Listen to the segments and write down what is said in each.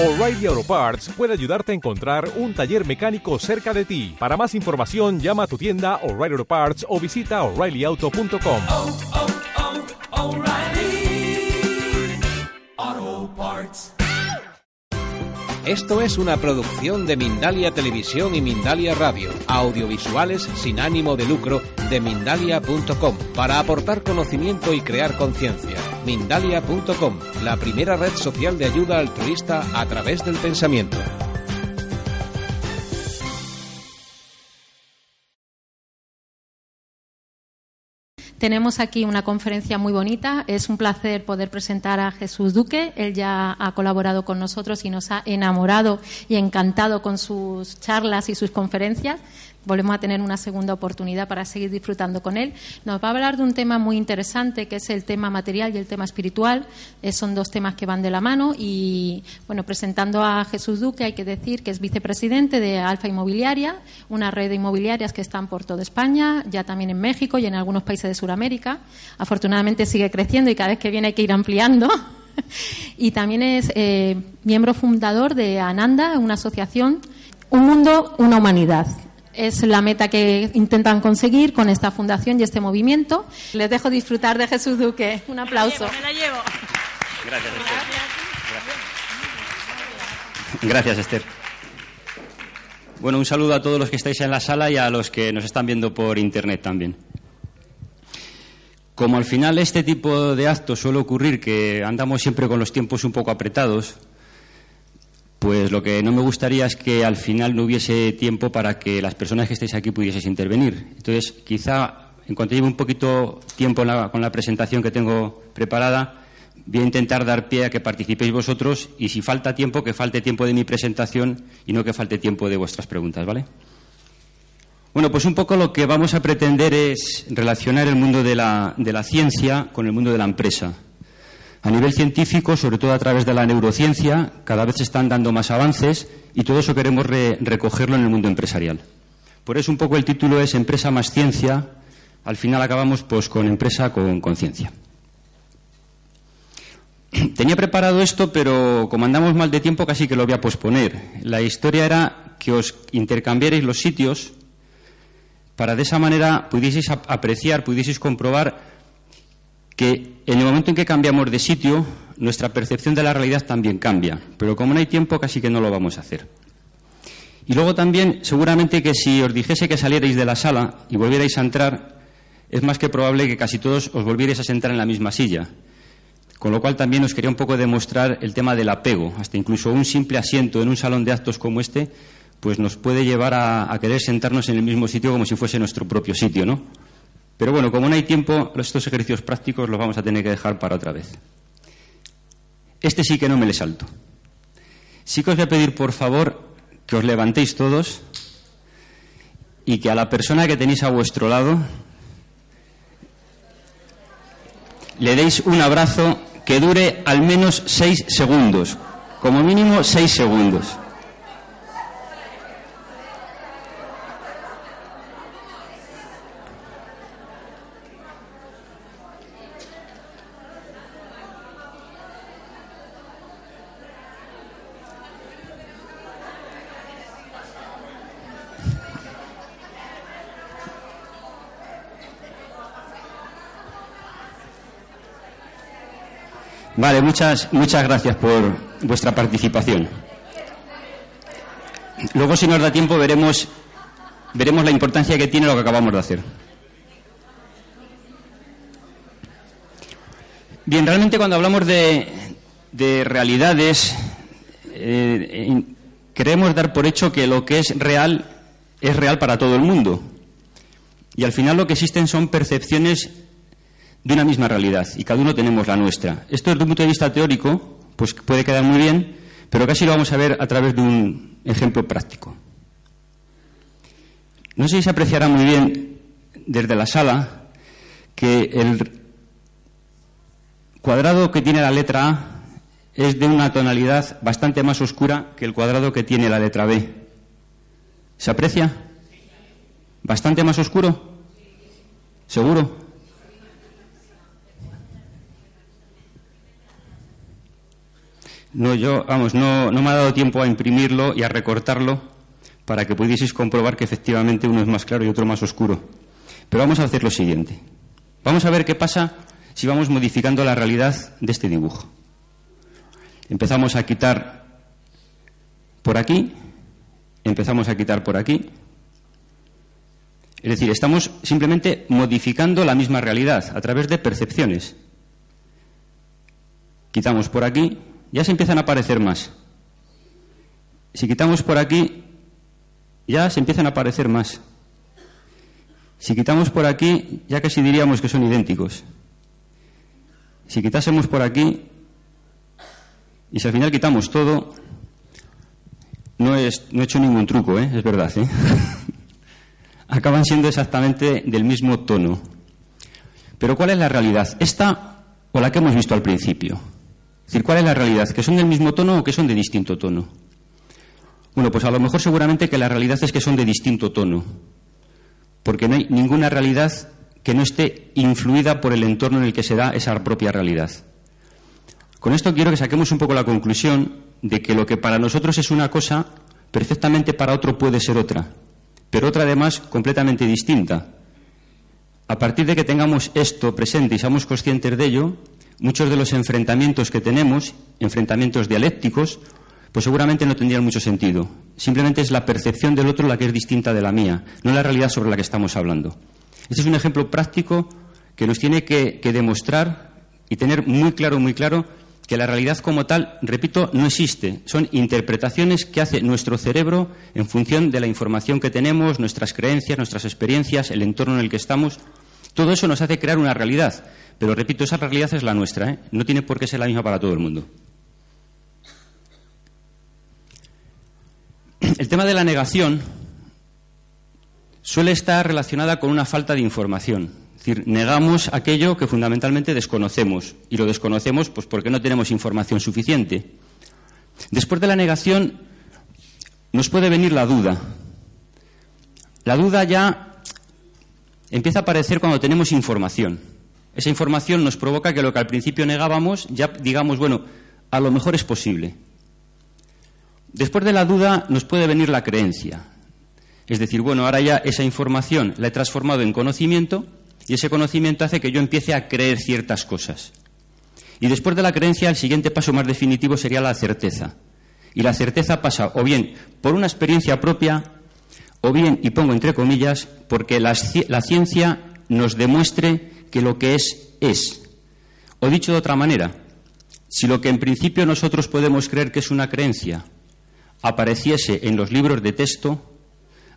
O'Reilly Auto Parts puede ayudarte a encontrar un taller mecánico cerca de ti. Para más información, llama a tu tienda O'Reilly Auto Parts o visita oreillyauto.com. oh, oh, Parts. Esto es una producción de Mindalia Televisión y Mindalia Radio, audiovisuales sin ánimo de lucro de mindalia.com, para aportar conocimiento y crear conciencia. Mindalia.com, la primera red social de ayuda altruista a través del pensamiento. Tenemos aquí una conferencia muy bonita. Es un placer poder presentar a Jesús Duque. Él ya ha colaborado con nosotros y nos ha enamorado y encantado con sus charlas y sus conferencias. Volvemos a tener una segunda oportunidad para seguir disfrutando con él. Nos va a hablar de un tema muy interesante que es el tema material y el tema espiritual. Eh, son dos temas que van de la mano y, bueno, presentando a Jesús Duque hay que decir que es vicepresidente de Alfa Inmobiliaria, una red de inmobiliarias que están por toda España, ya también en México y en algunos países de Sudamérica. Afortunadamente sigue creciendo y cada vez que viene hay que ir ampliando. y también es eh, miembro fundador de Ananda, una asociación, Un Mundo, una Humanidad es la meta que intentan conseguir con esta fundación y este movimiento. Les dejo disfrutar de Jesús Duque. Un aplauso. Me la llevo. Gracias, Esther. Gracias, Esther. Bueno, un saludo a todos los que estáis en la sala y a los que nos están viendo por internet también. Como al final este tipo de actos suele ocurrir que andamos siempre con los tiempos un poco apretados, pues lo que no me gustaría es que al final no hubiese tiempo para que las personas que estéis aquí pudieseis intervenir. Entonces, quizá en cuanto lleve un poquito tiempo con la presentación que tengo preparada, voy a intentar dar pie a que participéis vosotros y si falta tiempo, que falte tiempo de mi presentación y no que falte tiempo de vuestras preguntas, ¿vale? Bueno, pues un poco lo que vamos a pretender es relacionar el mundo de la, de la ciencia con el mundo de la empresa. A nivel científico, sobre todo a través de la neurociencia, cada vez se están dando más avances y todo eso queremos re recogerlo en el mundo empresarial. Por eso un poco el título es Empresa más ciencia. Al final acabamos pues con empresa con conciencia. Tenía preparado esto, pero como andamos mal de tiempo casi que lo voy a posponer. La historia era que os intercambiarais los sitios para de esa manera pudieseis apreciar, pudieseis comprobar que en el momento en que cambiamos de sitio, nuestra percepción de la realidad también cambia. Pero como no hay tiempo, casi que no lo vamos a hacer. Y luego también, seguramente que si os dijese que salierais de la sala y volvierais a entrar, es más que probable que casi todos os volvierais a sentar en la misma silla. Con lo cual también os quería un poco demostrar el tema del apego. Hasta incluso un simple asiento en un salón de actos como este, pues nos puede llevar a, a querer sentarnos en el mismo sitio como si fuese nuestro propio sitio, ¿no? Pero bueno, como no hay tiempo, estos ejercicios prácticos los vamos a tener que dejar para otra vez. Este sí que no me le salto. Sí que os voy a pedir, por favor, que os levantéis todos y que a la persona que tenéis a vuestro lado le deis un abrazo que dure al menos seis segundos, como mínimo seis segundos. Vale, muchas, muchas gracias por vuestra participación. Luego, si nos da tiempo, veremos, veremos la importancia que tiene lo que acabamos de hacer. Bien, realmente cuando hablamos de, de realidades, eh, queremos dar por hecho que lo que es real es real para todo el mundo. Y al final lo que existen son percepciones de una misma realidad y cada uno tenemos la nuestra. Esto desde un punto de vista teórico pues puede quedar muy bien, pero casi lo vamos a ver a través de un ejemplo práctico. No sé si se apreciará muy bien desde la sala que el cuadrado que tiene la letra A es de una tonalidad bastante más oscura que el cuadrado que tiene la letra B. ¿Se aprecia? ¿Bastante más oscuro? ¿Seguro? No, yo, vamos, no, no me ha dado tiempo a imprimirlo y a recortarlo para que pudieseis comprobar que efectivamente uno es más claro y otro más oscuro. Pero vamos a hacer lo siguiente. Vamos a ver qué pasa si vamos modificando la realidad de este dibujo. Empezamos a quitar por aquí, empezamos a quitar por aquí. Es decir, estamos simplemente modificando la misma realidad a través de percepciones. Quitamos por aquí, ya se empiezan a aparecer más. Si quitamos por aquí, ya se empiezan a aparecer más. Si quitamos por aquí, ya casi diríamos que son idénticos. Si quitásemos por aquí, y si al final quitamos todo, no, es, no he hecho ningún truco, ¿eh? es verdad. ¿eh? Acaban siendo exactamente del mismo tono. Pero ¿cuál es la realidad? ¿Esta o la que hemos visto al principio? Decir, ¿cuál es la realidad? ¿Que son del mismo tono o que son de distinto tono? Bueno, pues a lo mejor seguramente que la realidad es que son de distinto tono, porque no hay ninguna realidad que no esté influida por el entorno en el que se da esa propia realidad. Con esto quiero que saquemos un poco la conclusión de que lo que para nosotros es una cosa, perfectamente para otro puede ser otra, pero otra además completamente distinta. A partir de que tengamos esto presente y seamos conscientes de ello, muchos de los enfrentamientos que tenemos, enfrentamientos dialécticos, pues seguramente no tendrían mucho sentido. Simplemente es la percepción del otro la que es distinta de la mía, no la realidad sobre la que estamos hablando. Este es un ejemplo práctico que nos tiene que, que demostrar y tener muy claro, muy claro, que la realidad como tal, repito, no existe. Son interpretaciones que hace nuestro cerebro en función de la información que tenemos, nuestras creencias, nuestras experiencias, el entorno en el que estamos. Todo eso nos hace crear una realidad. Pero repito, esa realidad es la nuestra, ¿eh? no tiene por qué ser la misma para todo el mundo. El tema de la negación suele estar relacionada con una falta de información. Es decir, negamos aquello que fundamentalmente desconocemos y lo desconocemos pues porque no tenemos información suficiente. Después de la negación nos puede venir la duda. La duda ya empieza a aparecer cuando tenemos información. Esa información nos provoca que lo que al principio negábamos ya digamos, bueno, a lo mejor es posible. Después de la duda nos puede venir la creencia. Es decir, bueno, ahora ya esa información la he transformado en conocimiento y ese conocimiento hace que yo empiece a creer ciertas cosas. Y después de la creencia, el siguiente paso más definitivo sería la certeza. Y la certeza pasa o bien por una experiencia propia, o bien, y pongo entre comillas, porque la, ciencia nos demuestre que lo que es es. O dicho de otra manera, si lo que en principio nosotros podemos creer que es una creencia apareciese en los libros de texto,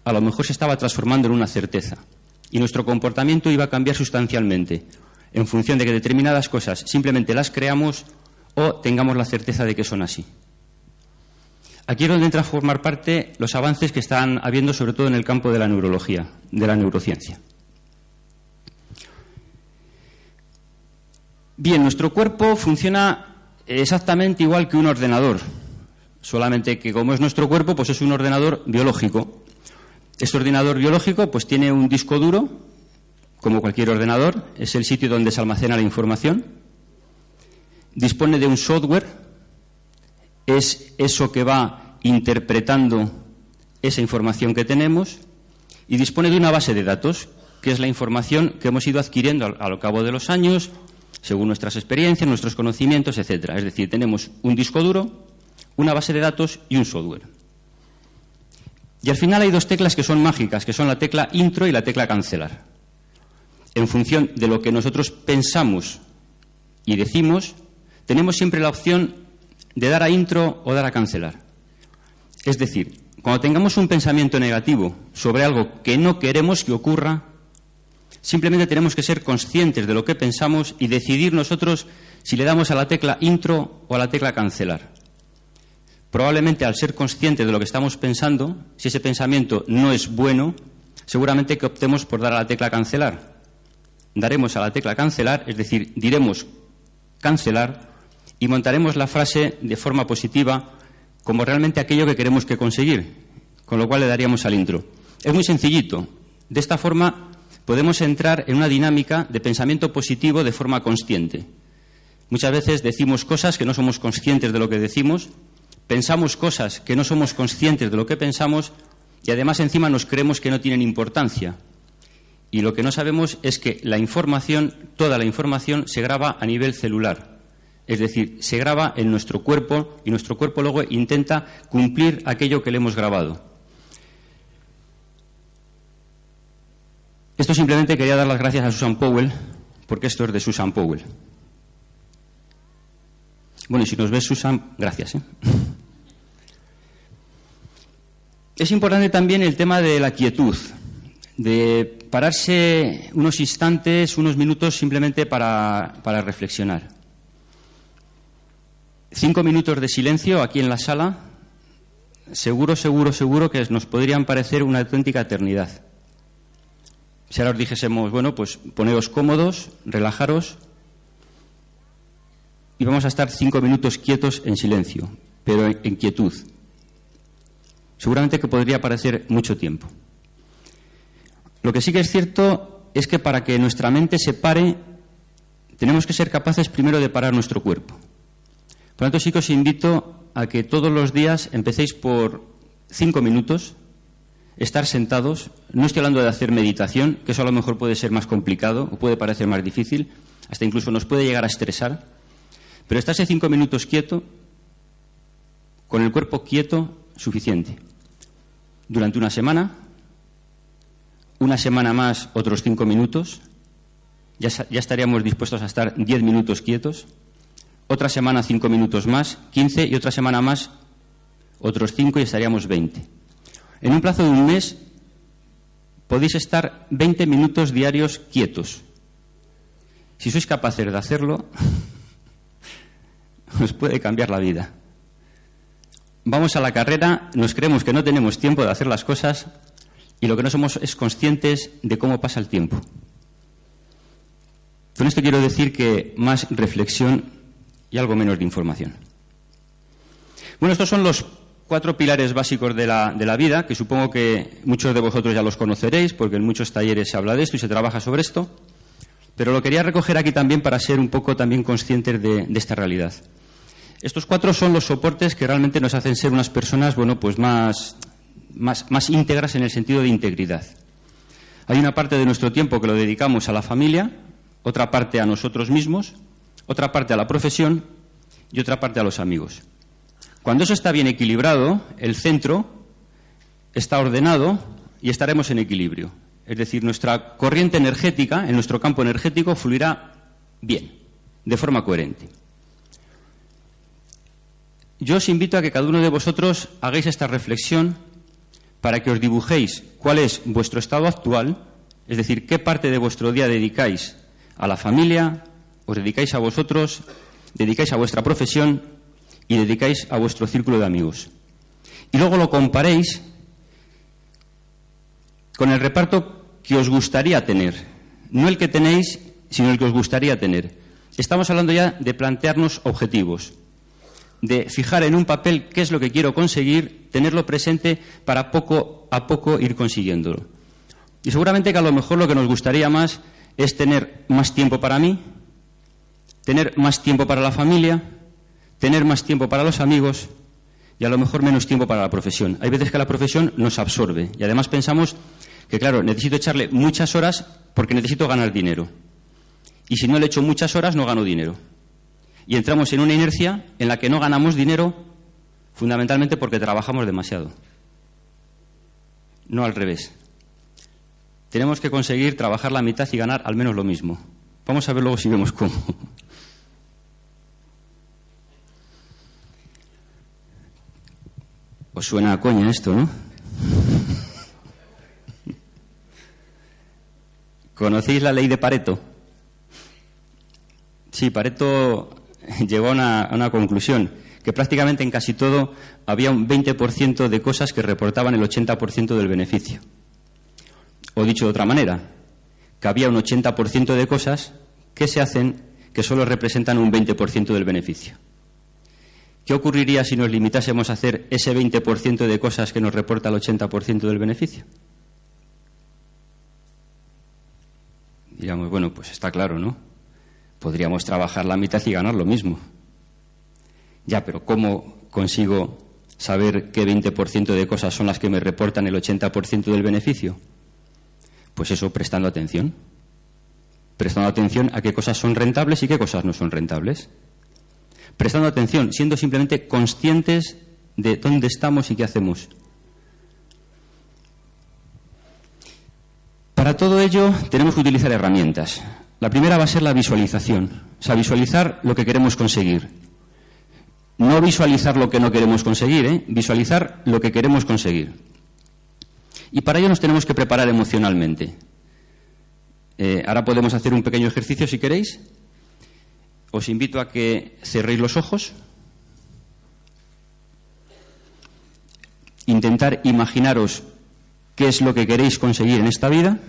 a lo mejor se estaba transformando en una certeza. Y nuestro comportamiento iba a cambiar sustancialmente en función de que determinadas cosas simplemente las creamos o tengamos la certeza de que son así. Aquí es donde entra a formar parte los avances que están habiendo, sobre todo en el campo de la neurología, de la neurociencia. Bien, nuestro cuerpo funciona exactamente igual que un ordenador, solamente que como es nuestro cuerpo, pues es un ordenador biológico. Este ordenador biológico pues tiene un disco duro, como cualquier ordenador, es el sitio donde se almacena la información. Dispone de un software, es eso que va interpretando esa información que tenemos y dispone de una base de datos, que es la información que hemos ido adquiriendo a lo cabo de los años según nuestras experiencias, nuestros conocimientos, etcétera. Es decir, tenemos un disco duro, una base de datos y un software. Y al final hay dos teclas que son mágicas, que son la tecla intro y la tecla cancelar. En función de lo que nosotros pensamos y decimos, tenemos siempre la opción de dar a intro o dar a cancelar. Es decir, cuando tengamos un pensamiento negativo sobre algo que no queremos que ocurra, Simplemente tenemos que ser conscientes de lo que pensamos y decidir nosotros si le damos a la tecla intro o a la tecla cancelar. Probablemente al ser conscientes de lo que estamos pensando, si ese pensamiento no es bueno, seguramente que optemos por dar a la tecla cancelar. Daremos a la tecla cancelar, es decir, diremos cancelar y montaremos la frase de forma positiva como realmente aquello que queremos que conseguir, con lo cual le daríamos al intro. Es muy sencillito. De esta forma podemos entrar en una dinámica de pensamiento positivo de forma consciente. Muchas veces decimos cosas que no somos conscientes de lo que decimos, pensamos cosas que no somos conscientes de lo que pensamos y además encima nos creemos que no tienen importancia. Y lo que no sabemos es que la información, toda la información, se graba a nivel celular. Es decir, se graba en nuestro cuerpo y nuestro cuerpo luego intenta cumplir aquello que le hemos grabado. Esto simplemente quería dar las gracias a Susan Powell, porque esto es de Susan Powell. Bueno, y si nos ves, Susan, gracias. ¿eh? Es importante también el tema de la quietud, de pararse unos instantes, unos minutos simplemente para, para reflexionar. Cinco minutos de silencio aquí en la sala, seguro, seguro, seguro que nos podrían parecer una auténtica eternidad. Si ahora os dijésemos, bueno, pues poneos cómodos, relajaros y vamos a estar cinco minutos quietos en silencio, pero en quietud. Seguramente que podría parecer mucho tiempo. Lo que sí que es cierto es que para que nuestra mente se pare, tenemos que ser capaces primero de parar nuestro cuerpo. Por lo tanto, sí que os invito a que todos los días empecéis por cinco minutos, estar sentados. No estoy hablando de hacer meditación, que eso a lo mejor puede ser más complicado o puede parecer más difícil, hasta incluso nos puede llegar a estresar. Pero estarse cinco minutos quieto, con el cuerpo quieto, suficiente. Durante una semana, una semana más, otros cinco minutos, ya, ya estaríamos dispuestos a estar diez minutos quietos. Otra semana, cinco minutos más, quince, y otra semana más, otros cinco, y estaríamos veinte. En un plazo de un mes podéis estar 20 minutos diarios quietos. Si sois capaces de hacerlo, os puede cambiar la vida. Vamos a la carrera, nos creemos que no tenemos tiempo de hacer las cosas y lo que no somos es conscientes de cómo pasa el tiempo. Con esto quiero decir que más reflexión y algo menos de información. Bueno, estos son los cuatro pilares básicos de la, de la, vida, que supongo que muchos de vosotros ya los conoceréis, porque en muchos talleres se habla de esto y se trabaja sobre esto, pero lo quería recoger aquí también para ser un poco también conscientes de, esta realidad. Estos cuatro son los soportes que realmente nos hacen ser unas personas, bueno, pues más, más, más íntegras en el sentido de integridad. Hay una parte de nuestro tiempo que lo dedicamos a la familia, otra parte a nosotros mismos, otra parte a la profesión y otra parte a los amigos. Cuando eso está bien equilibrado, el centro está ordenado y estaremos en equilibrio. Es decir, nuestra corriente energética, en nuestro campo energético, fluirá bien, de forma coherente. Yo os invito a que cada uno de vosotros hagáis esta reflexión para que os dibujéis cuál es vuestro estado actual, es decir, qué parte de vuestro día dedicáis a la familia, os dedicáis a vosotros, dedicáis a vuestra profesión y dedicáis a vuestro círculo de amigos. Y luego lo comparéis con el reparto que os gustaría tener. No el que tenéis, sino el que os gustaría tener. Estamos hablando ya de plantearnos objetivos, de fijar en un papel qué es lo que quiero conseguir, tenerlo presente para poco a poco ir consiguiéndolo. Y seguramente que a lo mejor lo que nos gustaría más es tener más tiempo para mí, tener más tiempo para la familia, tener más tiempo para los amigos y a lo mejor menos tiempo para la profesión. Hay veces que la profesión nos absorbe y además pensamos que, claro, necesito echarle muchas horas porque necesito ganar dinero. Y si no le echo muchas horas, no gano dinero. Y entramos en una inercia en la que no ganamos dinero fundamentalmente porque trabajamos demasiado. No al revés. Tenemos que conseguir trabajar la mitad y ganar al menos lo mismo. Vamos a ver luego si vemos cómo. Os suena a coña esto, ¿no? ¿Conocéis la ley de Pareto? Sí, Pareto llegó a una, a una, conclusión, que prácticamente en casi todo había un 20% de cosas que reportaban el 80% del beneficio. O dicho de otra manera, que había un 80% de cosas que se hacen que solo representan un 20% del beneficio. ¿Qué ocurriría si nos limitásemos a hacer ese 20% de cosas que nos reporta el 80% del beneficio? Diríamos, bueno, pues está claro, ¿no? Podríamos trabajar la mitad y ganar lo mismo. Ya, pero ¿cómo consigo saber qué 20% de cosas son las que me reportan el 80% del beneficio? Pues eso, prestando atención. Prestando atención a qué cosas son rentables y qué cosas no son rentables. Prestando atención, siendo simplemente conscientes de dónde estamos y qué hacemos. Para todo ello tenemos que utilizar herramientas. La primera va a ser la visualización, o sea, visualizar lo que queremos conseguir. No visualizar lo que no queremos conseguir, ¿eh? visualizar lo que queremos conseguir. Y para ello nos tenemos que preparar emocionalmente. Eh, ahora podemos hacer un pequeño ejercicio si queréis. Os invito a que cerréis los ojos. Intentar imaginaros qué es lo que queréis conseguir en esta vida.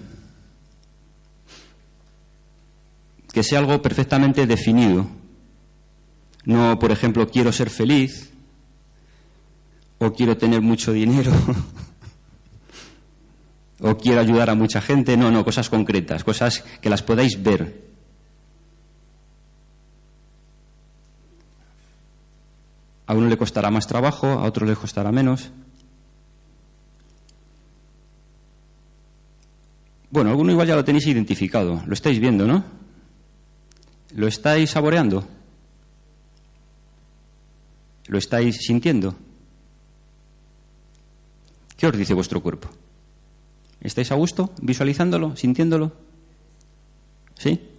Que sea algo perfectamente definido. No, por ejemplo, quiero ser feliz o quiero tener mucho dinero o quiero ayudar a mucha gente. No, no, cosas concretas, cosas que las podáis ver. A uno le costará más trabajo, a otro le costará menos. Bueno, alguno igual ya lo tenéis identificado, lo estáis viendo, ¿no? ¿Lo estáis saboreando? ¿Lo estáis sintiendo? ¿Qué os dice vuestro cuerpo? ¿Estáis a gusto visualizándolo, sintiéndolo? ¿Sí?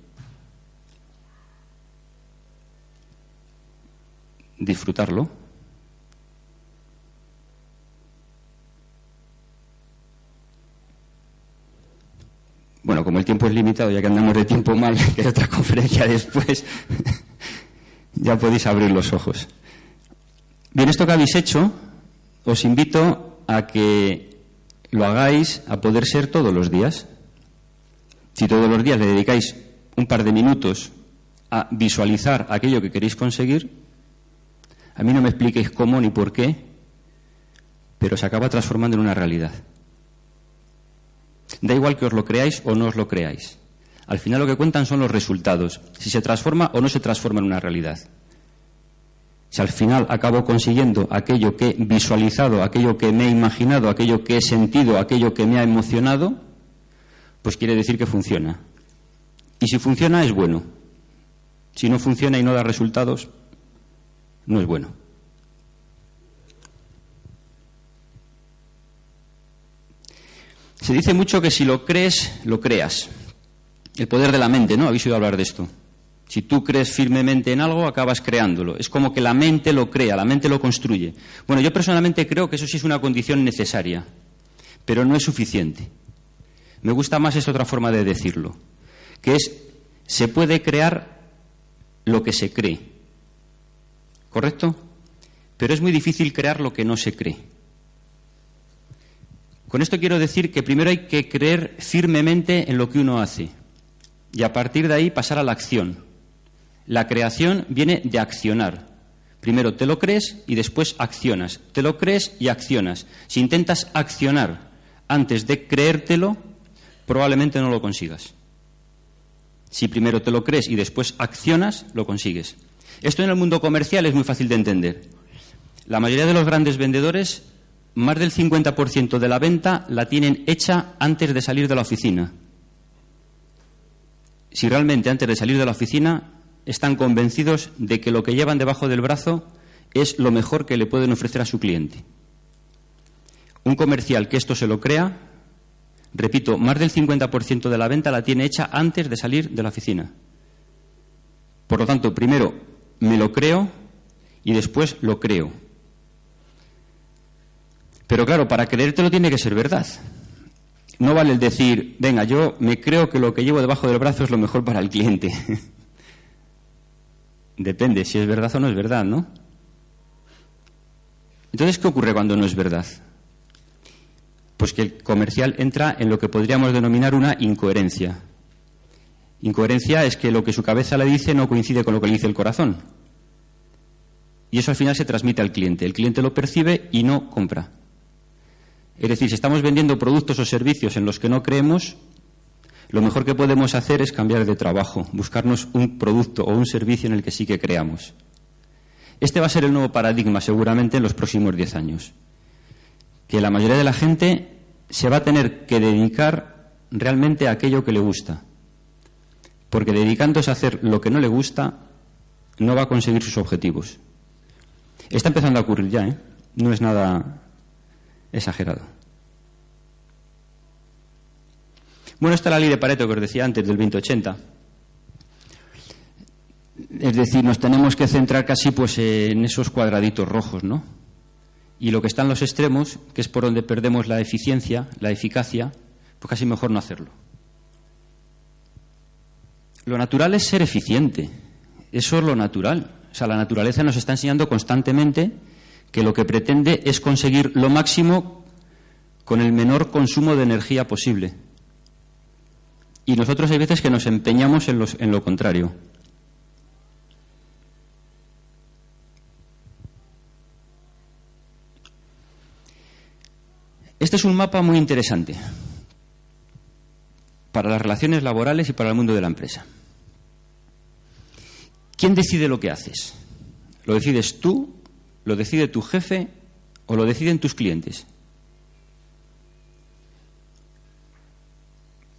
Disfrutarlo. Bueno, como el tiempo es limitado, ya que andamos de tiempo mal, que es otra conferencia después, ya podéis abrir los ojos. Bien, esto que habéis hecho, os invito a que lo hagáis a poder ser todos los días. Si todos los días le dedicáis un par de minutos a visualizar aquello que queréis conseguir, a mí no me expliquéis cómo ni por qué, pero se acaba transformando en una realidad. Da igual que os lo creáis o no os lo creáis. Al final lo que cuentan son los resultados, si se transforma o no se transforma en una realidad. Si al final acabo consiguiendo aquello que he visualizado, aquello que me he imaginado, aquello que he sentido, aquello que me ha emocionado, pues quiere decir que funciona. Y si funciona es bueno. Si no funciona y no da resultados, no es bueno. Se dice mucho que si lo crees, lo creas. El poder de la mente, ¿no? Habéis oído hablar de esto. Si tú crees firmemente en algo, acabas creándolo. Es como que la mente lo crea, la mente lo construye. Bueno, yo personalmente creo que eso sí es una condición necesaria, pero no es suficiente. Me gusta más esta otra forma de decirlo, que es, se puede crear lo que se cree. ¿Correcto? Pero es muy difícil crear lo que no se cree. Con esto quiero decir que primero hay que creer firmemente en lo que uno hace y a partir de ahí pasar a la acción. La creación viene de accionar. Primero te lo crees y después accionas. Te lo crees y accionas. Si intentas accionar antes de creértelo, probablemente no lo consigas. Si primero te lo crees y después accionas, lo consigues. Esto en el mundo comercial es muy fácil de entender. La mayoría de los grandes vendedores, más del 50% de la venta la tienen hecha antes de salir de la oficina. Si realmente antes de salir de la oficina están convencidos de que lo que llevan debajo del brazo es lo mejor que le pueden ofrecer a su cliente. Un comercial que esto se lo crea, repito, más del 50% de la venta la tiene hecha antes de salir de la oficina. Por lo tanto, primero me lo creo y después lo creo. Pero claro, para creértelo tiene que ser verdad. No vale el decir, venga, yo me creo que lo que llevo debajo del brazo es lo mejor para el cliente. Depende si es verdad o no es verdad, ¿no? Entonces, ¿qué ocurre cuando no es verdad? Pues que el comercial entra en lo que podríamos denominar una incoherencia. Incoherencia es que lo que su cabeza le dice no coincide con lo que le dice el corazón. Y eso al final se transmite al cliente. El cliente lo percibe y no compra. Es decir, si estamos vendiendo productos o servicios en los que no creemos, lo mejor que podemos hacer es cambiar de trabajo, buscarnos un producto o un servicio en el que sí que creamos. Este va a ser el nuevo paradigma seguramente en los próximos diez años. Que la mayoría de la gente se va a tener que dedicar realmente a aquello que le gusta. Porque dedicándose a hacer lo que no le gusta, no va a conseguir sus objetivos. Está empezando a ocurrir ya, ¿eh? No es nada exagerado. Bueno, está la ley de Pareto que os decía antes, del 2080. Es decir, nos tenemos que centrar casi pues en esos cuadraditos rojos, ¿no? Y lo que está en los extremos, que es por donde perdemos la eficiencia, la eficacia, pues casi mejor no hacerlo. Lo natural es ser eficiente. Eso es lo natural. O sea, la naturaleza nos está enseñando constantemente que lo que pretende es conseguir lo máximo con el menor consumo de energía posible. Y nosotros hay veces que nos empeñamos en, en lo contrario. Este es un mapa muy interesante para las relaciones laborales y para el mundo de la empresa. ¿Quién decide lo que haces? ¿Lo decides tú? ¿Lo decide tu jefe? ¿O lo deciden tus clientes?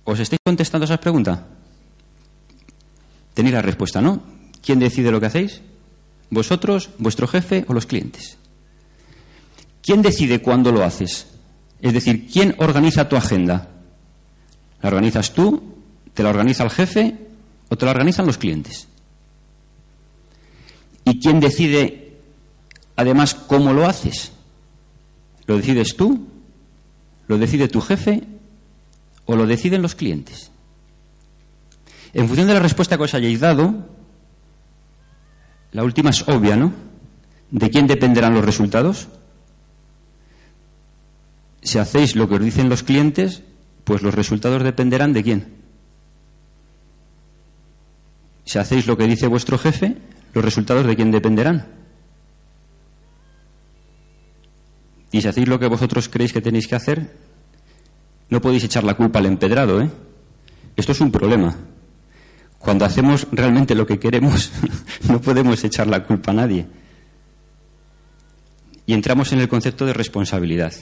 ¿Os estáis contestando esas preguntas? Tenéis la respuesta, ¿no? ¿Quién decide lo que hacéis? ¿Vosotros, vuestro jefe o los clientes? ¿Quién decide cuándo lo haces? Es decir, ¿quién organiza tu agenda? ¿La organizas tú? ¿Te la organiza el jefe? ¿O te la organizan los clientes? ¿Y quién decide, además, cómo lo haces? ¿Lo decides tú? ¿Lo decide tu jefe? ¿O lo deciden los clientes? En función de la respuesta que os hayáis dado, la última es obvia, ¿no? ¿De quién dependerán los resultados? Si hacéis lo que os dicen los clientes, pues los resultados dependerán de quién. Si hacéis lo que dice vuestro jefe, los resultados de quién dependerán. Y si hacéis lo que vosotros creéis que tenéis que hacer, no podéis echar la culpa al empedrado, ¿eh? Esto es un problema. Cuando hacemos realmente lo que queremos, no podemos echar la culpa a nadie. Y entramos en el concepto de responsabilidad.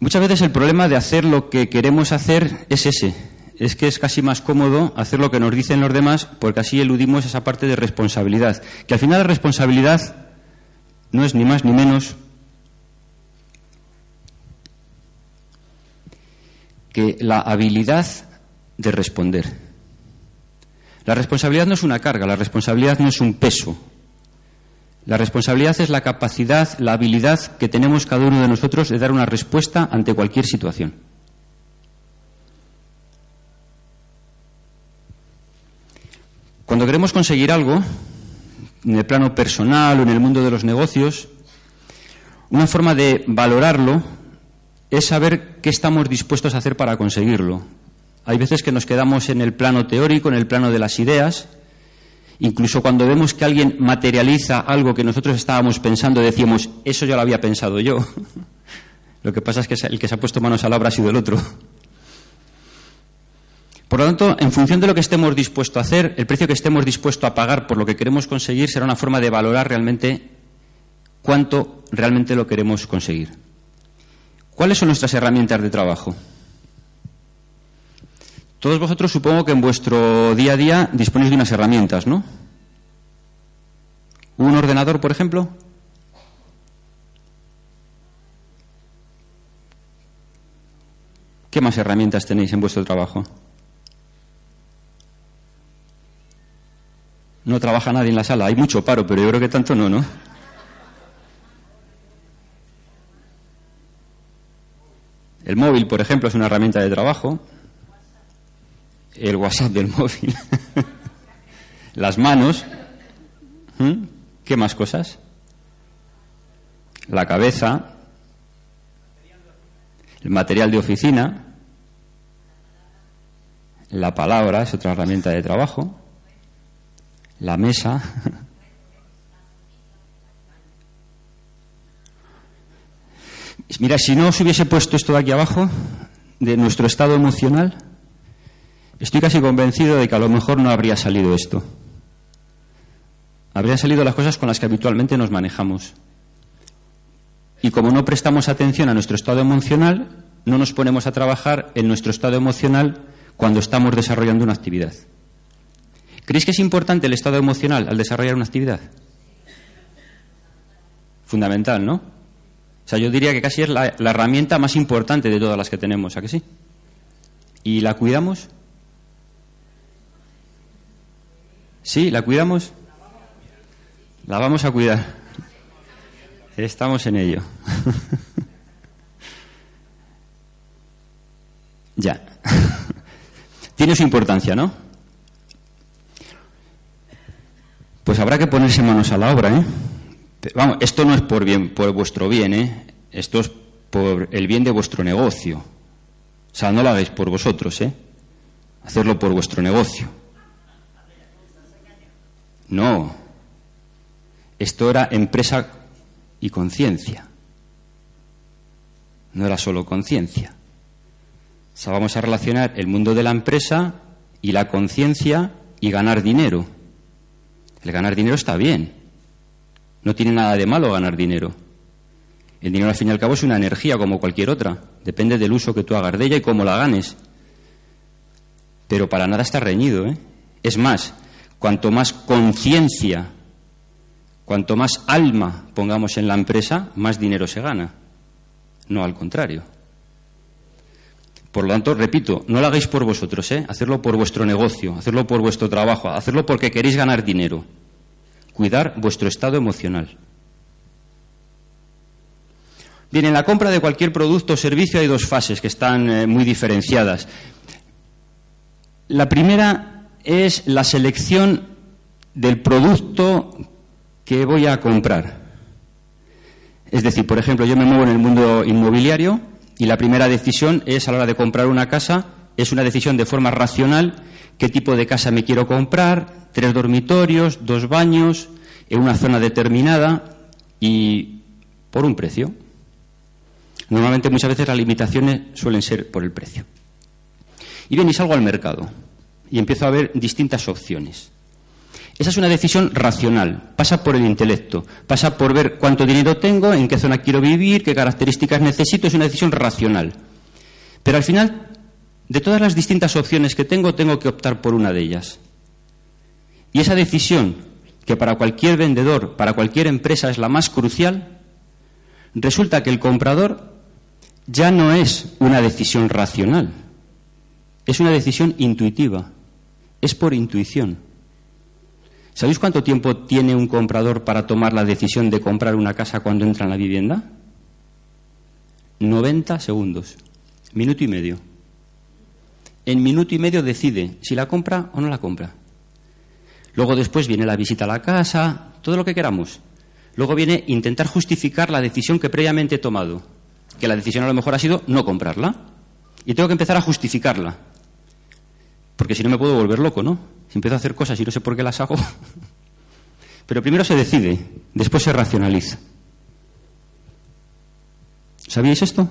Muchas veces el problema de hacer lo que queremos hacer es ese. Es que es casi más cómodo hacer lo que nos dicen los demás porque así eludimos esa parte de responsabilidad. Que al final la responsabilidad no es ni más ni menos que la habilidad de responder. La responsabilidad no es una carga, la responsabilidad no es un peso. La responsabilidad es la capacidad, la habilidad que tenemos cada uno de nosotros de dar una respuesta ante cualquier situación. Cuando queremos conseguir algo, en el plano personal o en el mundo de los negocios, una forma de valorarlo es saber qué estamos dispuestos a hacer para conseguirlo. Hay veces que nos quedamos en el plano teórico, en el plano de las ideas, incluso cuando vemos que alguien materializa algo que nosotros estábamos pensando, decimos, eso ya lo había pensado yo. Lo que pasa es que el que se ha puesto manos a la obra ha sido el otro. Por lo tanto, en función de lo que estemos dispuestos a hacer, el precio que estemos dispuestos a pagar por lo que queremos conseguir será una forma de valorar realmente cuánto realmente lo queremos conseguir. ¿Cuáles son nuestras herramientas de trabajo? Todos vosotros supongo que en vuestro día a día disponéis de unas herramientas, ¿no? ¿Un ordenador, por ejemplo? ¿Qué más herramientas tenéis en vuestro trabajo? No trabaja nadie en la sala, hay mucho paro, pero yo creo que tanto no, ¿no? El móvil, por ejemplo, es una herramienta de trabajo. El WhatsApp del móvil. Las manos. ¿Qué más cosas? La cabeza. El material de oficina. La palabra es otra herramienta de trabajo. La mesa. Mira, si no os hubiese puesto esto de aquí abajo, de nuestro estado emocional, estoy casi convencido de que a lo mejor no habría salido esto. Habrían salido las cosas con las que habitualmente nos manejamos. Y como no prestamos atención a nuestro estado emocional, no nos ponemos a trabajar en nuestro estado emocional cuando estamos desarrollando una actividad. ¿Creéis que es importante el estado emocional al desarrollar una actividad? Fundamental, ¿no? O sea, yo diría que casi es la, herramienta más importante de todas las que tenemos, ¿a que sí? ¿Y la cuidamos? ¿Sí? ¿La cuidamos? La vamos a cuidar. Estamos en ello. ya. Tiene su importancia, ¿no? Pues habrá que ponerse manos a la obra, ¿eh? Vamos, esto no es por bien, por vuestro bien, ¿eh? Esto es por el bien de vuestro negocio. O sea, no lo hagáis por vosotros, ¿eh? Hacerlo por vuestro negocio. No. Esto era empresa y conciencia. No era solo conciencia. O sea, vamos a relacionar el mundo de la empresa y la conciencia y ganar dinero. El ganar dinero está bien. No tiene nada de malo ganar dinero. El dinero al fin y al cabo es una energía como cualquier otra. Depende del uso que tú hagas de ella y cómo la ganes. Pero para nada está reñido. ¿eh? Es más, cuanto más conciencia, cuanto más alma pongamos en la empresa, más dinero se gana. No al contrario. Por lo tanto, repito, no lo hagáis por vosotros, ¿eh? hacerlo por vuestro negocio, hacerlo por vuestro trabajo, hacerlo porque queréis ganar dinero. Cuidar vuestro estado emocional. Bien, en la compra de cualquier producto o servicio hay dos fases que están eh, muy diferenciadas. La primera es la selección del producto que voy a comprar. Es decir, por ejemplo, yo me muevo en el mundo inmobiliario y la primera decisión es a la hora de comprar una casa, es una decisión de forma racional, qué tipo de casa me quiero comprar, tres dormitorios, dos baños, en una zona determinada y por un precio. Normalmente muchas veces las limitaciones suelen ser por el precio. Y bien, y salgo al mercado y empiezo a ver distintas opciones. Esa es una decisión racional, pasa por el intelecto, pasa por ver cuánto dinero tengo, en qué zona quiero vivir, qué características necesito, es una decisión racional. Pero al final, de todas las distintas opciones que tengo, tengo que optar por una de ellas. Y esa decisión, que para cualquier vendedor, para cualquier empresa es la más crucial, resulta que el comprador ya no es una decisión racional, es una decisión intuitiva, es por intuición. ¿Sabéis cuánto tiempo tiene un comprador para tomar la decisión de comprar una casa cuando entra en la vivienda? 90 segundos, minuto y medio. En minuto y medio decide si la compra o no la compra. Luego después viene la visita a la casa, todo lo que queramos. Luego viene intentar justificar la decisión que previamente he tomado que la decisión a lo mejor ha sido no comprarla. Y tengo que empezar a justificarla. Porque si no me puedo volver loco, ¿no? Si empiezo a hacer cosas y no sé por qué las hago. Pero primero se decide, después se racionaliza. ¿Sabíais esto?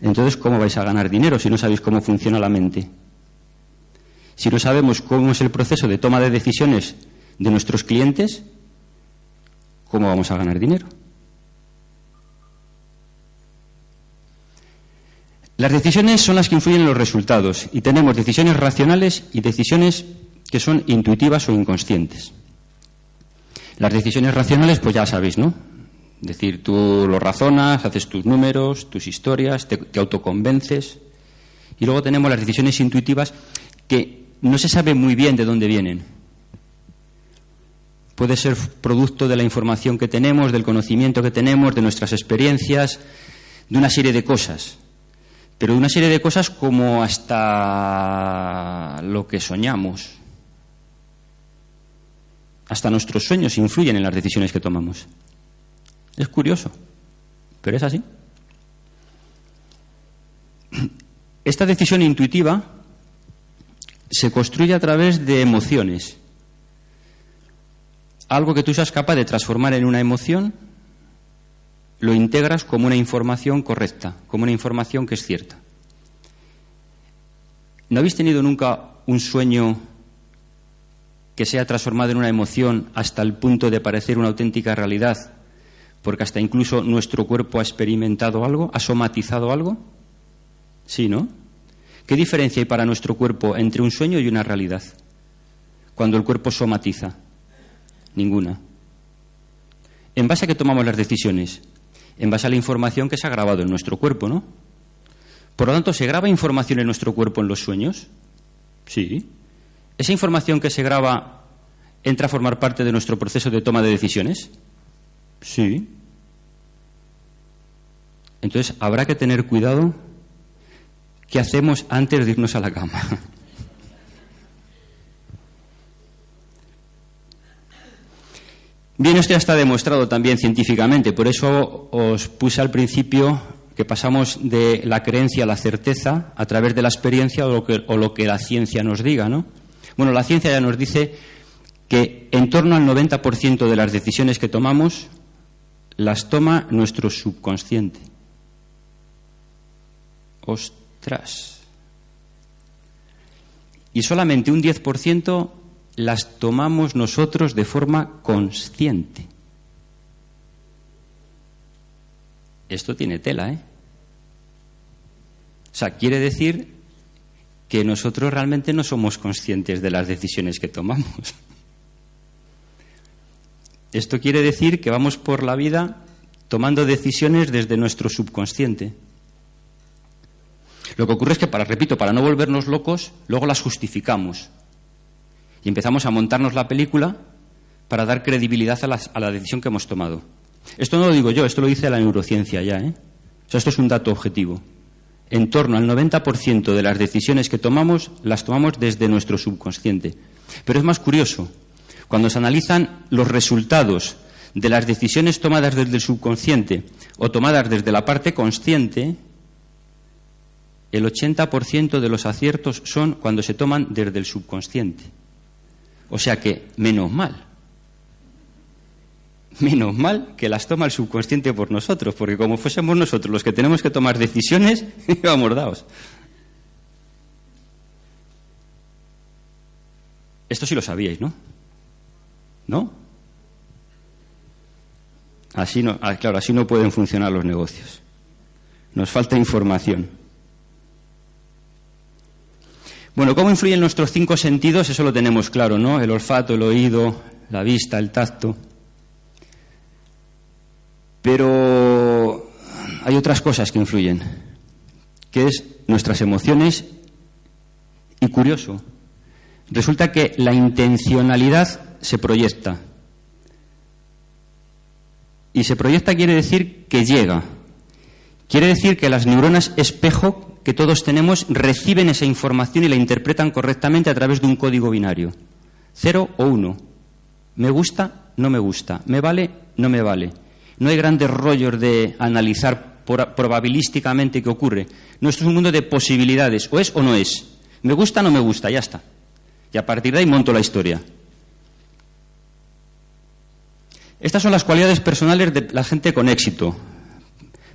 Entonces, ¿cómo vais a ganar dinero si no sabéis cómo funciona la mente? Si no sabemos cómo es el proceso de toma de decisiones de nuestros clientes, ¿cómo vamos a ganar dinero? Las decisiones son las que influyen en los resultados y tenemos decisiones racionales y decisiones que son intuitivas o inconscientes. Las decisiones racionales, pues ya sabéis, ¿no? Es decir, tú lo razonas, haces tus números, tus historias, te, te autoconvences. Y luego tenemos las decisiones intuitivas que no se sabe muy bien de dónde vienen. Puede ser producto de la información que tenemos, del conocimiento que tenemos, de nuestras experiencias, de una serie de cosas pero una serie de cosas como hasta lo que soñamos. Hasta nuestros sueños influyen en las decisiones que tomamos. Es curioso, pero es así. Esta decisión intuitiva se construye a través de emociones. Algo que tú seas capaz de transformar en una emoción lo integras como una información correcta, como una información que es cierta. ¿No habéis tenido nunca un sueño que se ha transformado en una emoción hasta el punto de parecer una auténtica realidad? Porque hasta incluso nuestro cuerpo ha experimentado algo, ha somatizado algo. Sí, ¿no? ¿Qué diferencia hay para nuestro cuerpo entre un sueño y una realidad? Cuando el cuerpo somatiza. Ninguna. ¿En base a qué tomamos las decisiones? En base a la información que se ha grabado en nuestro cuerpo, ¿no? Por lo tanto, ¿se graba información en nuestro cuerpo en los sueños? Sí. ¿Esa información que se graba entra a formar parte de nuestro proceso de toma de decisiones? Sí. Entonces, habrá que tener cuidado qué hacemos antes de irnos a la cama. Bien, esto ya está demostrado también científicamente, por eso os puse al principio que pasamos de la creencia a la certeza a través de la experiencia o lo que, la ciencia nos diga, ¿no? Bueno, la ciencia ya nos dice que en torno al 90% de las decisiones que tomamos las toma nuestro subconsciente. Ostras. Y solamente un 10% las tomamos nosotros de forma consciente. Esto tiene tela, ¿eh? O sea, quiere decir que nosotros realmente no somos conscientes de las decisiones que tomamos. Esto quiere decir que vamos por la vida tomando decisiones desde nuestro subconsciente. Lo que ocurre es que, para, repito, para no volvernos locos, luego las justificamos y empezamos a montarnos la película para dar credibilidad a, la decisión que hemos tomado. Esto no lo digo yo, esto lo dice la neurociencia ya. ¿eh? O sea, esto es un dato objetivo. En torno al 90% de las decisiones que tomamos las tomamos desde nuestro subconsciente. Pero es más curioso, cuando se analizan los resultados de las decisiones tomadas desde el subconsciente o tomadas desde la parte consciente, el 80% de los aciertos son cuando se toman desde el subconsciente. O sea que, menos mal. Menos mal que las toma el subconsciente por nosotros, porque como fuésemos nosotros los que tenemos que tomar decisiones, íbamos dados. Esto sí lo sabíais, ¿no? ¿No? Así no, ah, claro, así no pueden funcionar los negocios. Nos falta información. Bueno, ¿cómo influyen nuestros cinco sentidos? Eso lo tenemos claro, ¿no? El olfato, el oído, la vista, el tacto. Pero hay otras cosas que influyen, que es nuestras emociones y curioso. Resulta que la intencionalidad se proyecta. Y se proyecta quiere decir que llega. Quiere decir que las neuronas espejo que todos tenemos reciben esa información y la interpretan correctamente a través de un código binario. Cero o uno. Me gusta, no me gusta. Me vale, no me vale. No hay grandes rollos de analizar probabilísticamente qué ocurre. No, esto es un mundo de posibilidades. O es o no es. Me gusta, no me gusta, ya está. Y a partir de ahí monto la historia. Estas son las cualidades personales de la gente con éxito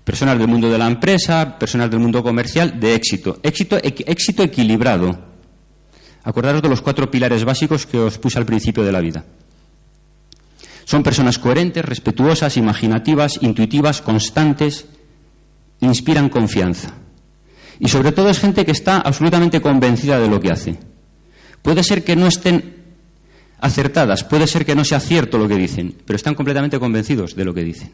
personas del mundo de la empresa, personas del mundo comercial, de éxito. Éxito, equilibrado. Acordaros de los cuatro pilares básicos que os puse al principio de la vida. Son personas coherentes, respetuosas, imaginativas, intuitivas, constantes, inspiran confianza. Y sobre todo es gente que está absolutamente convencida de lo que hace. Puede ser que no estén acertadas, puede ser que no sea cierto lo que dicen, pero están completamente convencidos de lo que dicen.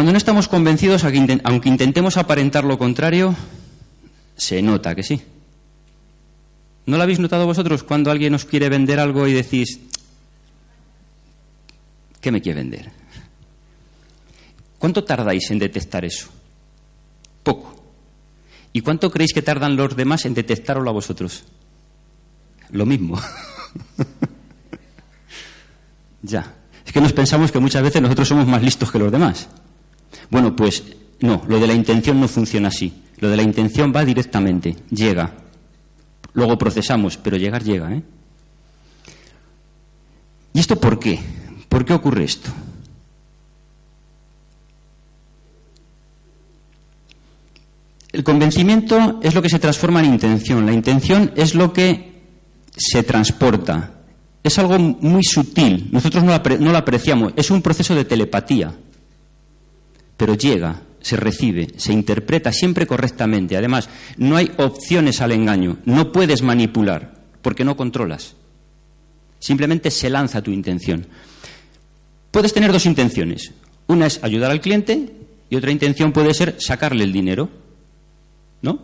Cuando no estamos convencidos, aunque intentemos aparentar lo contrario, se nota que sí. ¿No lo habéis notado vosotros cuando alguien os quiere vender algo y decís, ¿qué me quiere vender? ¿Cuánto tardáis en detectar eso? Poco. ¿Y cuánto creéis que tardan los demás en detectarlo a vosotros? Lo mismo. ya. Es que nos pensamos que muchas veces nosotros somos más listos que los demás. Bueno, pues no, lo de la intención no funciona así. Lo de la intención va directamente, llega. Luego procesamos, pero llegar llega. ¿eh? ¿Y esto por qué? ¿Por qué ocurre esto? El convencimiento es lo que se transforma en intención. La intención es lo que se transporta. Es algo muy sutil. Nosotros no lo, apreciamos. Es un proceso de telepatía. Pero llega, se recibe, se interpreta siempre correctamente. Además, no hay opciones al engaño. No puedes manipular porque no controlas. Simplemente se lanza tu intención. Puedes tener dos intenciones. Una es ayudar al cliente y otra intención puede ser sacarle el dinero. ¿No?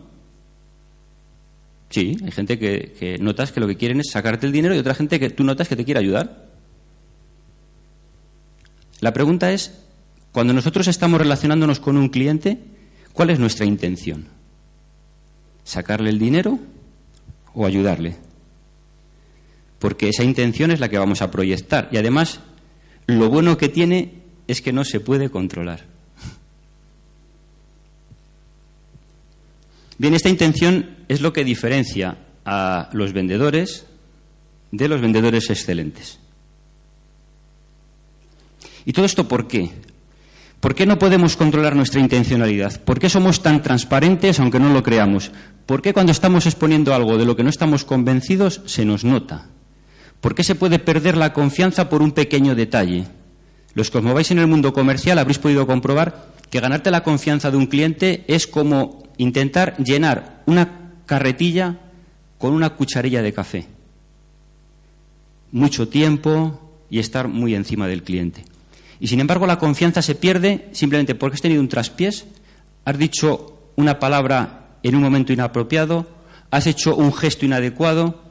Sí, hay gente que, notas que lo que quieren es sacarte el dinero y otra gente que tú notas que te quiere ayudar. La pregunta es, cuando nosotros estamos relacionándonos con un cliente, ¿cuál es nuestra intención? ¿Sacarle el dinero o ayudarle? Porque esa intención es la que vamos a proyectar. Y además, lo bueno que tiene es que no se puede controlar. Bien, esta intención es lo que diferencia a los vendedores de los vendedores excelentes. ¿Y todo esto por qué? ¿Por qué no podemos controlar nuestra intencionalidad? ¿Por qué somos tan transparentes aunque no lo creamos? ¿Por qué cuando estamos exponiendo algo de lo que no estamos convencidos se nos nota? ¿Por qué se puede perder la confianza por un pequeño detalle? Los que os mováis en el mundo comercial habréis podido comprobar que ganarte la confianza de un cliente es como intentar llenar una carretilla con una cucharilla de café. Mucho tiempo y estar muy encima del cliente. Y sin embargo la confianza se pierde simplemente porque has tenido un traspiés, has dicho una palabra en un momento inapropiado, has hecho un gesto inadecuado,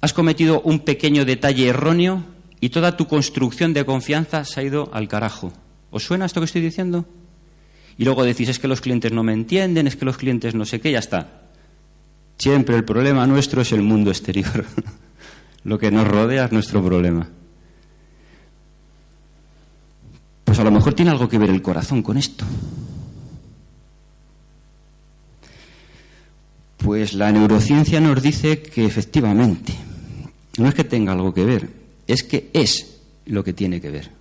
has cometido un pequeño detalle erróneo y toda tu construcción de confianza se ha ido al carajo. ¿Os suena esto que estoy diciendo? Y luego decís, es que los clientes no me entienden, es que los clientes no sé qué, ya está. Siempre el problema nuestro es el mundo exterior. lo que nos rodea es nuestro problema. Pues a lo mejor tiene algo que ver el corazón con esto. Pues la neurociencia nos dice que efectivamente, no es que tenga algo que ver, es que es lo que tiene que ver.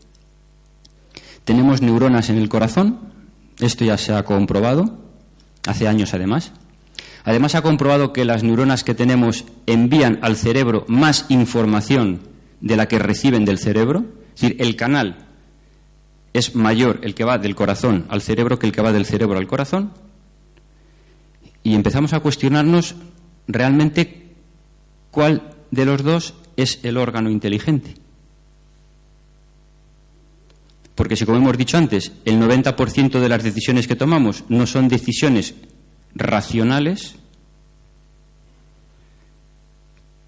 Tenemos neuronas en el corazón, esto ya se ha comprobado, hace años además. Además se ha comprobado que las neuronas que tenemos envían al cerebro más información de la que reciben del cerebro. Es decir, el canal es mayor el que va del corazón al cerebro que el que va del cerebro al corazón. Y empezamos a cuestionarnos realmente cuál de los dos es el órgano inteligente. Porque si, como hemos dicho antes, el 90% de las decisiones que tomamos no son decisiones racionales,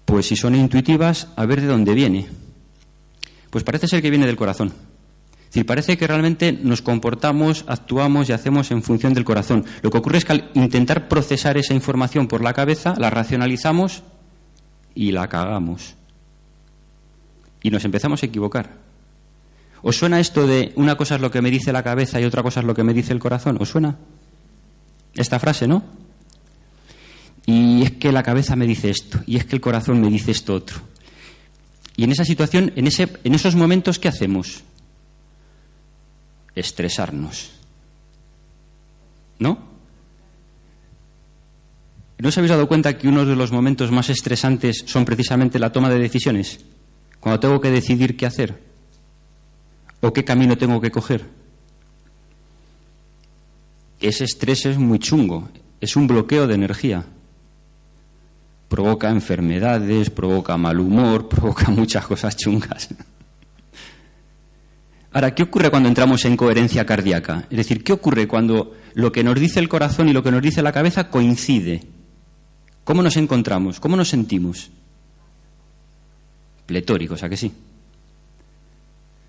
pues si son intuitivas, a ver de dónde viene. Pues parece ser que viene del corazón. Decir, parece que realmente nos comportamos, actuamos y hacemos en función del corazón. Lo que ocurre es que al intentar procesar esa información por la cabeza, la racionalizamos y la cagamos. Y nos empezamos a equivocar. ¿Os suena esto de una cosa es lo que me dice la cabeza y otra cosa es lo que me dice el corazón? ¿Os suena? Esta frase, ¿no? Y es que la cabeza me dice esto, y es que el corazón me dice esto otro. Y en esa situación, en, ese, en esos momentos, ¿qué hacemos? Estresarnos. ¿No? ¿No os habéis dado cuenta que uno de los momentos más estresantes son precisamente la toma de decisiones? Cuando tengo que decidir qué hacer o qué camino tengo que coger. Ese estrés es muy chungo, es un bloqueo de energía. Provoca enfermedades, provoca mal humor, provoca muchas cosas chungas. Ahora, ¿qué ocurre cuando entramos en coherencia cardíaca? Es decir, ¿qué ocurre cuando lo que nos dice el corazón y lo que nos dice la cabeza coincide? ¿Cómo nos encontramos? ¿Cómo nos sentimos? Pletóricos, ¿a que sí?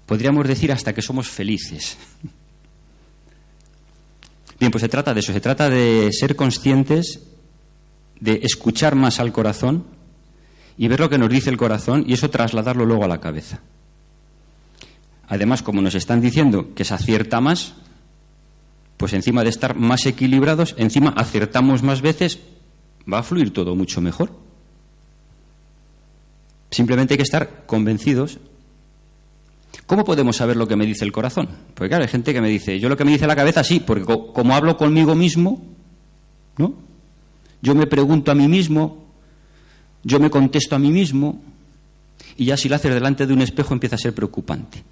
podríamos decir hasta que somos felices. Bien, pues se trata de eso, se trata de ser conscientes, de escuchar más al corazón y ver lo que nos dice el corazón y eso trasladarlo luego a la cabeza. Además, como nos están diciendo que se acierta más, pues encima de estar más equilibrados, encima acertamos más veces, va a fluir todo mucho mejor. Simplemente hay que estar convencidos. ¿Cómo podemos saber lo que me dice el corazón? Porque claro, hay gente que me dice, yo lo que me dice la cabeza sí, porque como hablo conmigo mismo, ¿no? Yo me pregunto a mí mismo, yo me contesto a mí mismo, y ya si lo haces delante de un espejo empieza a ser preocupante.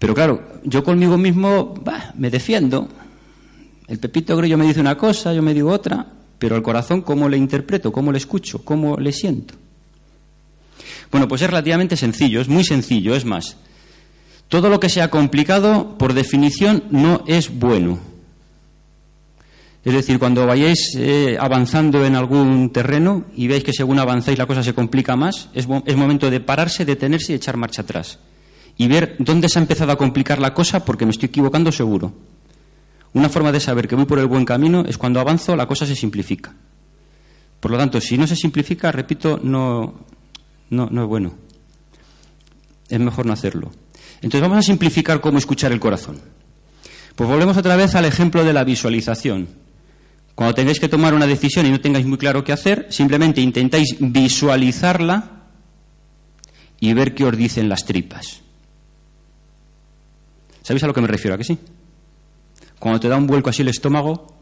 Pero claro, yo conmigo mismo me defiendo. El Pepito Grillo me dice una cosa, yo me digo otra, pero al corazón, ¿cómo le interpreto? ¿Cómo le escucho? ¿Cómo le siento? Bueno, pues es relativamente sencillo, es muy sencillo, es más. Todo lo que sea complicado, por definición, no es bueno. Es decir, cuando vayáis eh, avanzando en algún terreno y veis que según avanzáis la cosa se complica más, es, es momento de pararse, detenerse y echar marcha atrás y ver dónde se ha empezado a complicar la cosa porque me estoy equivocando seguro. Una forma de saber que voy por el buen camino es cuando avanzo la cosa se simplifica. Por lo tanto, si no se simplifica, repito, no, no, no es bueno. Es mejor no hacerlo. Entonces vamos a simplificar cómo escuchar el corazón. Pues volvemos otra vez al ejemplo de la visualización. Cuando tengáis que tomar una decisión y no tengáis muy claro qué hacer, simplemente intentáis visualizarla y ver qué os dicen las tripas. ¿Sabéis a lo que me refiero? ¿A que sí? Cuando te da un vuelco así el estómago,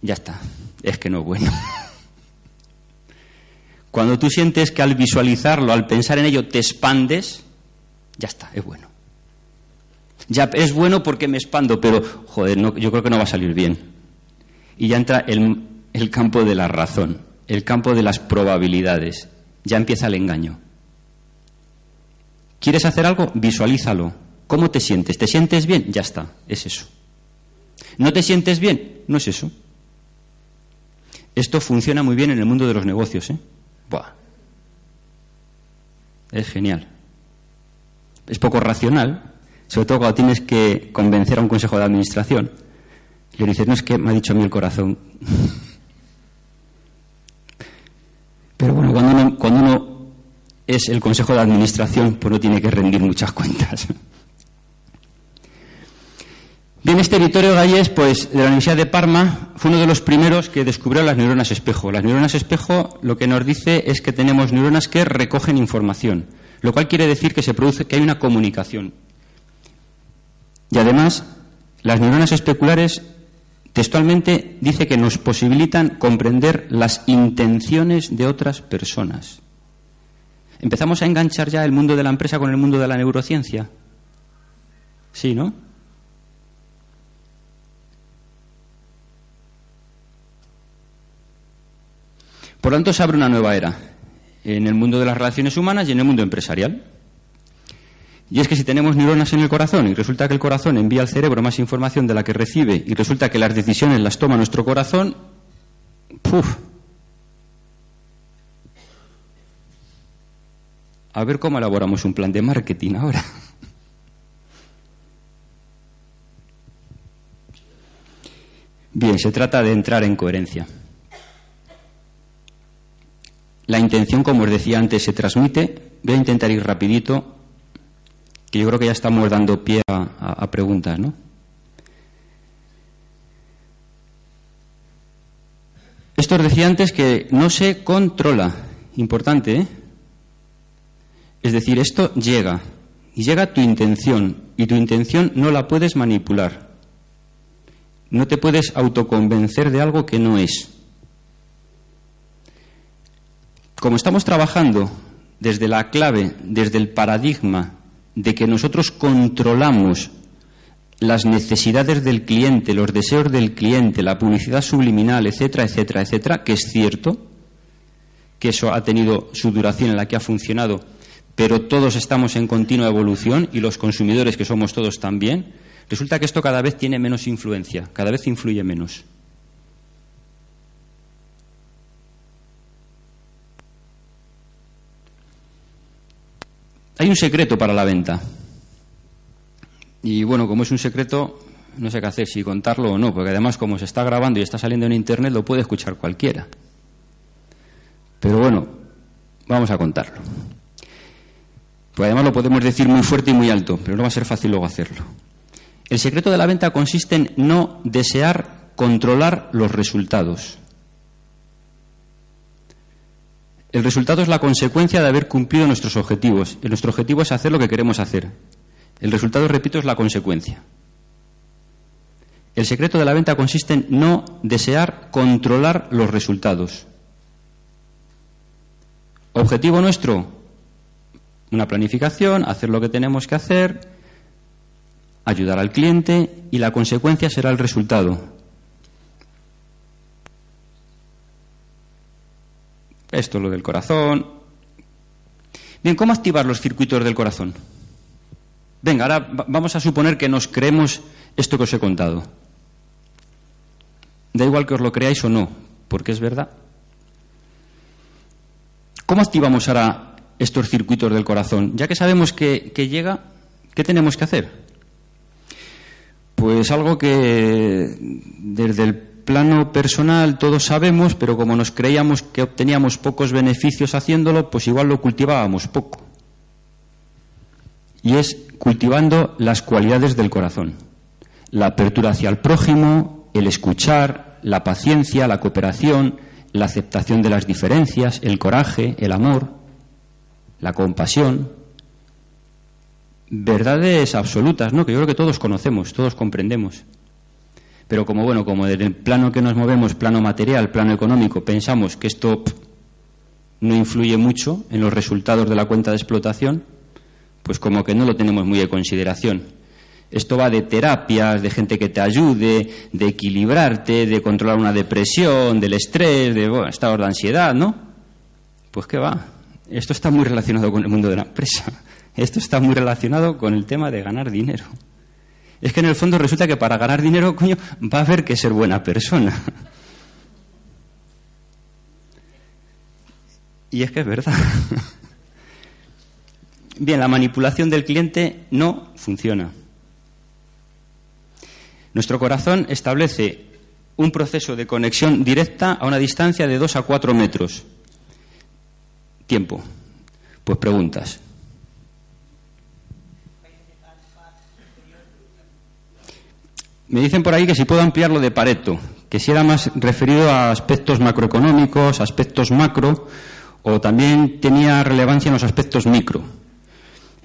ya está. Es que no es bueno. Cuando tú sientes que al visualizarlo, al pensar en ello, te expandes, ya está, es bueno. Ya es bueno porque me expando, pero, joder, yo creo que no va a salir bien. Y ya entra el, el campo de la razón, el campo de las probabilidades. Ya empieza el engaño. ¿Quieres hacer algo? Visualízalo ¿Cómo te sientes? ¿Te sientes bien? Ya está, es eso. ¿No te sientes bien? No es eso. Esto funciona muy bien en el mundo de los negocios, ¿eh? Buah. Es genial. Es poco racional, sobre todo cuando tienes que convencer a un consejo de administración. Y le dices, no es que me ha dicho a mí el corazón. Pero bueno, cuando uno, cuando uno es el consejo de administración, pues no tiene que rendir muchas cuentas. Bien, este Vittorio Galles, pues, de la Universidad de Parma, fue uno de los primeros que descubrió las neuronas espejo. Las neuronas espejo lo que nos dice es que tenemos neuronas que recogen información, lo cual quiere decir que se produce, que hay una comunicación. Y además, las neuronas especulares textualmente dice que nos posibilitan comprender las intenciones de otras personas. Empezamos a enganchar ya el mundo de la empresa con el mundo de la neurociencia. Sí, ¿no? Por lo tanto, se abre una nueva era en el mundo de las relaciones humanas y en el mundo empresarial. Y es que si tenemos neuronas en el corazón y resulta que el corazón envía al cerebro más información de la que recibe y resulta que las decisiones las toma nuestro corazón, ¡puf! A ver cómo elaboramos un plan de marketing ahora. Bien, se trata de entrar en coherencia. La intención, como os decía antes, se transmite. Voy a intentar ir rapidito, que yo creo que ya estamos dando pie a, preguntas, ¿no? Esto os decía antes que no se controla. Importante, ¿eh? Es decir, esto llega. Y llega tu intención. Y tu intención no la puedes manipular. No te puedes autoconvencer de algo que no es como estamos trabajando desde la clave, desde el paradigma de que nosotros controlamos las necesidades del cliente, los deseos del cliente, la publicidad subliminal, etcétera, etcétera, etcétera, que es cierto que eso ha tenido su duración en la que ha funcionado, pero todos estamos en continua evolución y los consumidores, que somos todos también, resulta que esto cada vez tiene menos influencia, cada vez influye menos. Hay un secreto para la venta. Y bueno, como es un secreto, no sé qué hacer, si contarlo o no, porque además como se está grabando y está saliendo en Internet, lo puede escuchar cualquiera. Pero bueno, vamos a contarlo. Pues además lo podemos decir muy fuerte y muy alto, pero no va a ser fácil luego hacerlo. El secreto de la venta consiste en no desear controlar los resultados. El resultado es la consecuencia de haber cumplido nuestros objetivos. Nuestro objetivo es hacer lo que queremos hacer. El resultado, repito, es la consecuencia. El secreto de la venta consiste en no desear controlar los resultados. Objetivo nuestro, una planificación, hacer lo que tenemos que hacer, ayudar al cliente y la consecuencia será el resultado. Esto es lo del corazón. Bien, ¿cómo activar los circuitos del corazón? Venga, ahora vamos a suponer que nos creemos esto que os he contado. Da igual que os lo creáis o no, porque es verdad. ¿Cómo activamos ahora estos circuitos del corazón? Ya que sabemos que, llega, ¿qué tenemos que hacer? Pues algo que desde el plano personal todos sabemos, pero como nos creíamos que obteníamos pocos beneficios haciéndolo, pues igual lo cultivábamos poco. Y es cultivando las cualidades del corazón. La apertura hacia el prójimo, el escuchar, la paciencia, la cooperación, la aceptación de las diferencias, el coraje, el amor, la compasión. Verdades absolutas, ¿no? Que yo creo que todos conocemos, todos comprendemos. Pero como bueno, como desde el plano que nos movemos, plano material, plano económico, pensamos que esto no influye mucho en los resultados de la cuenta de explotación, pues como que no lo tenemos muy en consideración. Esto va de terapias, de gente que te ayude, de equilibrarte, de controlar una depresión, del estrés, de bueno, estados de ansiedad, ¿no? Pues qué va. Esto está muy relacionado con el mundo de la empresa. Esto está muy relacionado con el tema de ganar dinero. Es que en el fondo resulta que para ganar dinero, coño, va a haber que ser buena persona. Y es que es verdad. Bien, la manipulación del cliente no funciona. Nuestro corazón establece un proceso de conexión directa a una distancia de 2 a 4 metros. Tiempo. Pues preguntas. Me dicen por ahí que si puedo ampliarlo de Pareto, que si era más referido a aspectos macroeconómicos, aspectos macro, o también tenía relevancia en los aspectos micro.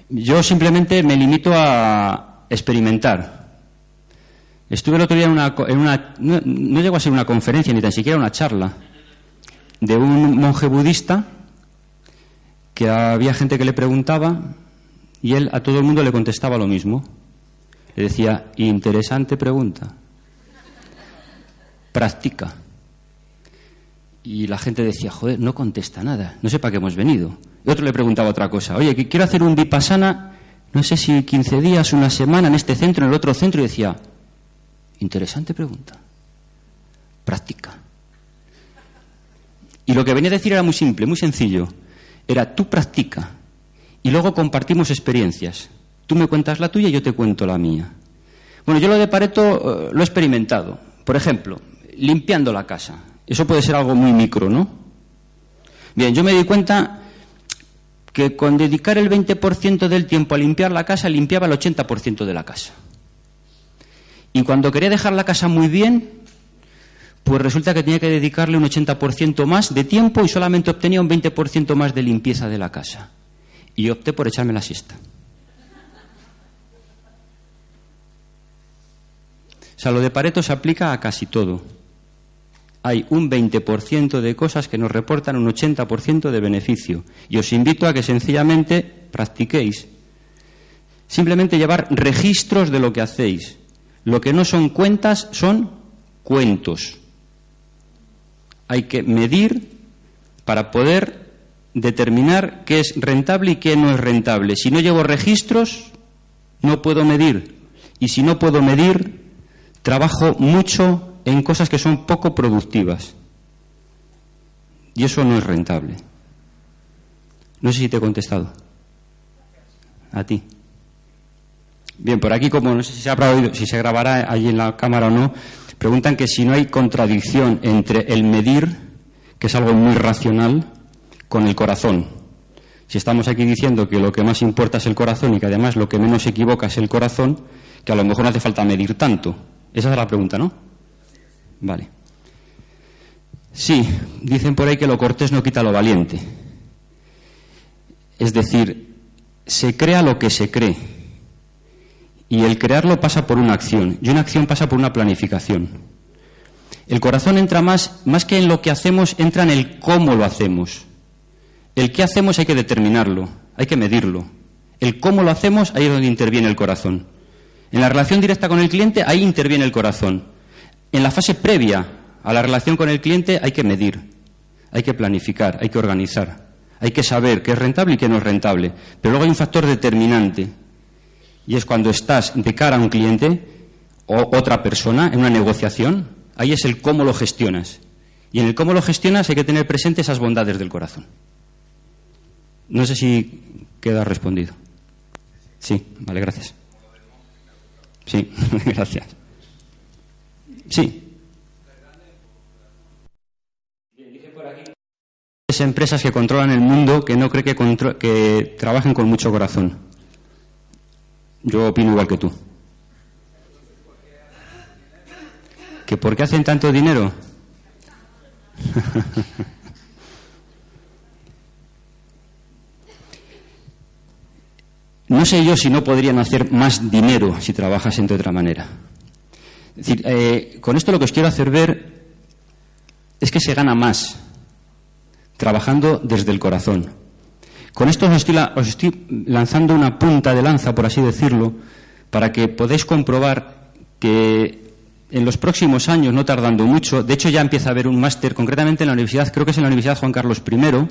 Yo simplemente me limito a experimentar, Estuve el otro día en una, no, no, llegó a ser una conferencia ni tan siquiera una charla de un monje budista que había gente que le preguntaba y él a todo el mundo le contestaba lo mismo. Le decía, interesante pregunta. Practica. Y la gente decía, joder, no contesta nada, no sé para qué hemos venido. Y otro le preguntaba otra cosa, oye, que quiero hacer un vipassana, no sé si 15 días, una semana en este centro, en el otro centro, y decía, Interesante pregunta. Práctica. Y lo que venía a decir era muy simple, muy sencillo. Era tú practica y luego compartimos experiencias. Tú me cuentas la tuya y yo te cuento la mía. Bueno, yo lo de Pareto eh, lo he experimentado. Por ejemplo, limpiando la casa. Eso puede ser algo muy micro, ¿no? Bien, yo me di cuenta que con dedicar el 20% del tiempo a limpiar la casa, limpiaba el 80% de la casa. Y cuando quería dejar la casa muy bien, pues resulta que tenía que dedicarle un 80% más de tiempo y solamente obtenía un 20% más de limpieza de la casa. Y opté por echarme la siesta. Lo de Pareto se aplica a casi todo. Hay un 20% de cosas que nos reportan un 80% de beneficio. Y os invito a que sencillamente practiquéis. Simplemente llevar registros de lo que hacéis. Lo que no son cuentas son cuentos. Hay que medir para poder determinar qué es rentable y qué no es rentable. Si no llevo registros, no puedo medir. Y si no puedo medir, trabajo mucho en cosas que son poco productivas. Y eso no es rentable. No sé si te he contestado. A ti. Bien, por aquí, como no sé si se, habrá oído, si se grabará allí en la cámara o no, preguntan que si no hay contradicción entre el medir, que es algo muy racional, con el corazón. Si estamos aquí diciendo que lo que más importa es el corazón y que además lo que menos equivoca es el corazón, que a lo mejor no hace falta medir tanto. Esa es la pregunta, ¿no? Vale. Sí, dicen por ahí que lo cortés no quita lo valiente. Es decir, se crea lo que se cree. Y el crearlo pasa por una acción. Y una acción pasa por una planificación. El corazón entra más, más que en lo que hacemos, entra en el cómo lo hacemos. El qué hacemos hay que determinarlo, hay que medirlo. El cómo lo hacemos, ahí es donde interviene el corazón. En la relación directa con el cliente, ahí interviene el corazón. En la fase previa a la relación con el cliente hay que medir, hay que planificar, hay que organizar, hay que saber qué es rentable y qué no es rentable. Pero luego hay un factor determinante, y es cuando estás de cara a un cliente o otra persona en una negociación, ahí es el cómo lo gestionas. Y en el cómo lo gestionas hay que tener presente esas bondades del corazón. No sé si queda respondido. Sí, vale, gracias. Sí, gracias. Sí. empresas que controlan el mundo que no cree que, que trabajen con mucho corazón. Yo opino igual que tú. ¿Que por qué hacen tanto dinero? No sé yo si no podrían hacer más dinero si trabajasen de otra manera. Eh, con esto lo que os quiero hacer ver es que se gana más trabajando desde el corazón. Con esto os estoy, os estoy lanzando una punta de lanza, por así decirlo, para que podáis comprobar que en los próximos años, no tardando mucho, de hecho ya empieza a haber un máster, concretamente en la universidad, creo que es en la Universidad Juan Carlos I,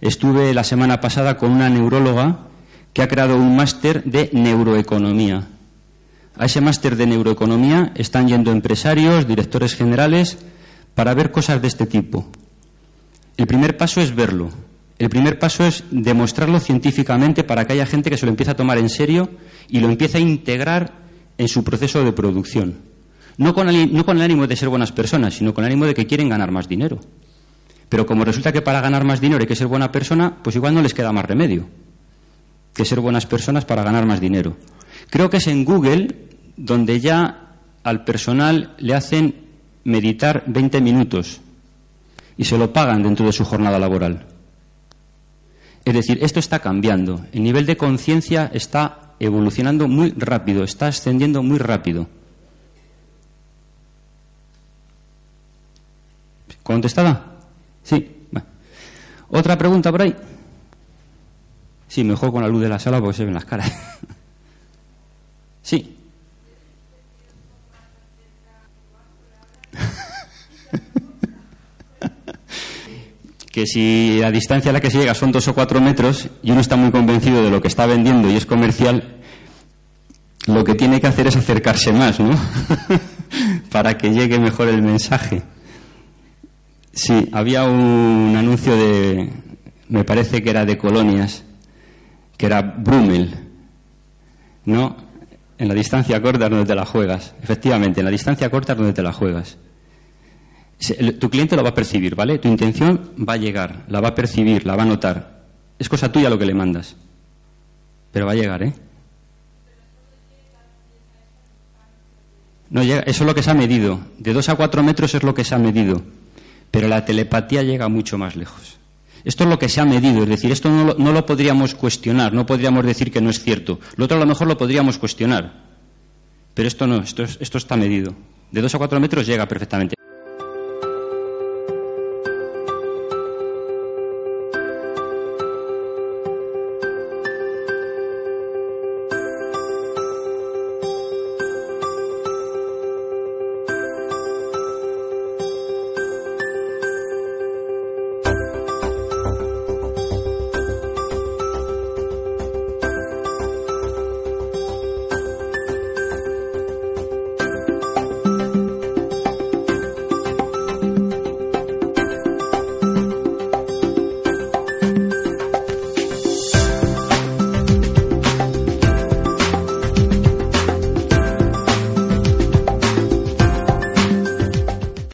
estuve la semana pasada con una neuróloga que ha creado un máster de neuroeconomía. A ese máster de neuroeconomía están yendo empresarios, directores generales, para ver cosas de este tipo. El primer paso es verlo. El primer paso es demostrarlo científicamente para que haya gente que se lo empiece a tomar en serio y lo empiece a integrar en su proceso de producción. No con, el, no con el ánimo de ser buenas personas, sino con el ánimo de que quieren ganar más dinero. Pero como resulta que para ganar más dinero hay que ser buena persona, pues igual no les queda más remedio que ser buenas personas para ganar más dinero. Creo que es en Google donde ya al personal le hacen meditar 20 minutos y se lo pagan dentro de su jornada laboral. Es decir, esto está cambiando. El nivel de conciencia está evolucionando muy rápido, está ascendiendo muy rápido. ¿Contestada? Sí. ¿Otra pregunta por ahí? Sí, mejor con la luz de la sala porque se ven las caras. sí. que si la distancia a la que se llega son dos o cuatro metros y uno está muy convencido de lo que está vendiendo y es comercial, lo que tiene que hacer es acercarse más, ¿no? Para que llegue mejor el mensaje. Sí, había un anuncio de, me parece que era de colonias, que era Brummel, ¿no? En la distancia corta es donde te la juegas. Efectivamente, en la distancia corta es donde te la juegas. Tu cliente lo va a percibir, ¿vale? Tu intención va a llegar, la va a percibir, la va a notar. Es cosa tuya lo que le mandas. Pero va a llegar, ¿eh? No llega, eso es lo que se ha medido. De dos a cuatro metros es lo que se ha medido. Pero la telepatía llega mucho más lejos. Esto es lo que se ha medido, es decir, esto no lo, podríamos cuestionar, no podríamos decir que no es cierto. Lo otro a lo mejor lo podríamos cuestionar, pero esto no, esto, esto está medido. De dos a cuatro metros llega perfectamente.